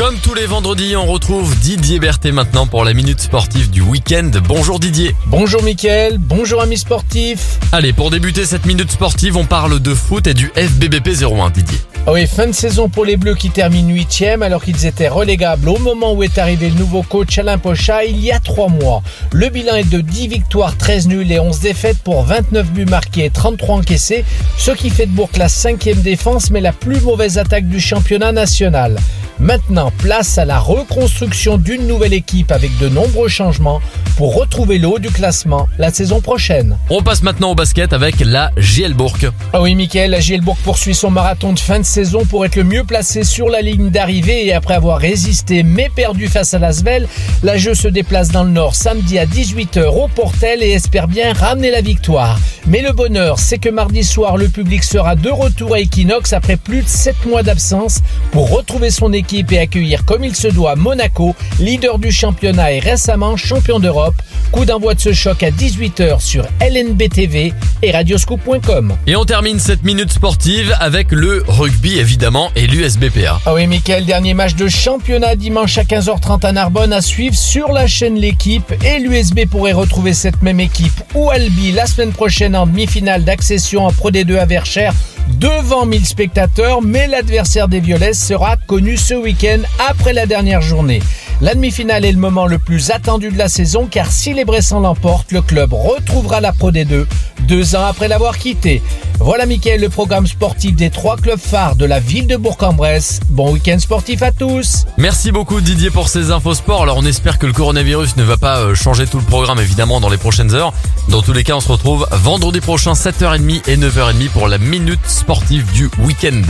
Comme tous les vendredis, on retrouve Didier Berthet maintenant pour la minute sportive du week-end. Bonjour Didier. Bonjour Mickaël, bonjour amis sportifs. Allez, pour débuter cette minute sportive, on parle de foot et du FBBP 01 Didier. Ah oui, fin de saison pour les Bleus qui terminent 8 alors qu'ils étaient relégables au moment où est arrivé le nouveau coach Alain Pocha il y a 3 mois. Le bilan est de 10 victoires, 13 nuls et 11 défaites pour 29 buts marqués et 33 encaissés, ce qui fait de Bourg la cinquième défense mais la plus mauvaise attaque du championnat national. Maintenant, place à la reconstruction d'une nouvelle équipe avec de nombreux changements pour retrouver le haut du classement la saison prochaine. On passe maintenant au basket avec la Gielbourg. Ah oui, Mickaël, la Gielbourg poursuit son marathon de fin de saison pour être le mieux placé sur la ligne d'arrivée et après avoir résisté mais perdu face à l'Asvel, la jeu se déplace dans le nord samedi à 18h au Portel et espère bien ramener la victoire. Mais le bonheur, c'est que mardi soir, le public sera de retour à Equinox après plus de 7 mois d'absence pour retrouver son équipe et accueillir comme il se doit Monaco, leader du championnat et récemment champion d'Europe. Coup d'envoi de ce choc à 18h sur LNB TV et radioscoop.com. Et on termine cette minute sportive avec le rugby évidemment et l'USBPA. Ah oui, Mickaël, dernier match de championnat dimanche à 15h30 à Narbonne à suivre sur la chaîne L'équipe et l'USB pourrait retrouver cette même équipe ou Albi la semaine prochaine en demi-finale d'accession en Pro D2 à Verchères devant 1000 spectateurs, mais l'adversaire des Violets sera connu ce week-end après la dernière journée. La demi-finale est le moment le plus attendu de la saison car si les Bressans l'emportent, le club retrouvera la Pro D2 deux ans après l'avoir quitté. Voilà Mickaël, le programme sportif des trois clubs phares de la ville de Bourg-en-Bresse. Bon week-end sportif à tous Merci beaucoup Didier pour ces infos sport. Alors on espère que le coronavirus ne va pas euh, changer tout le programme évidemment dans les prochaines heures. Dans tous les cas, on se retrouve vendredi prochain 7h30 et 9h30 pour la minute sportive du week-end.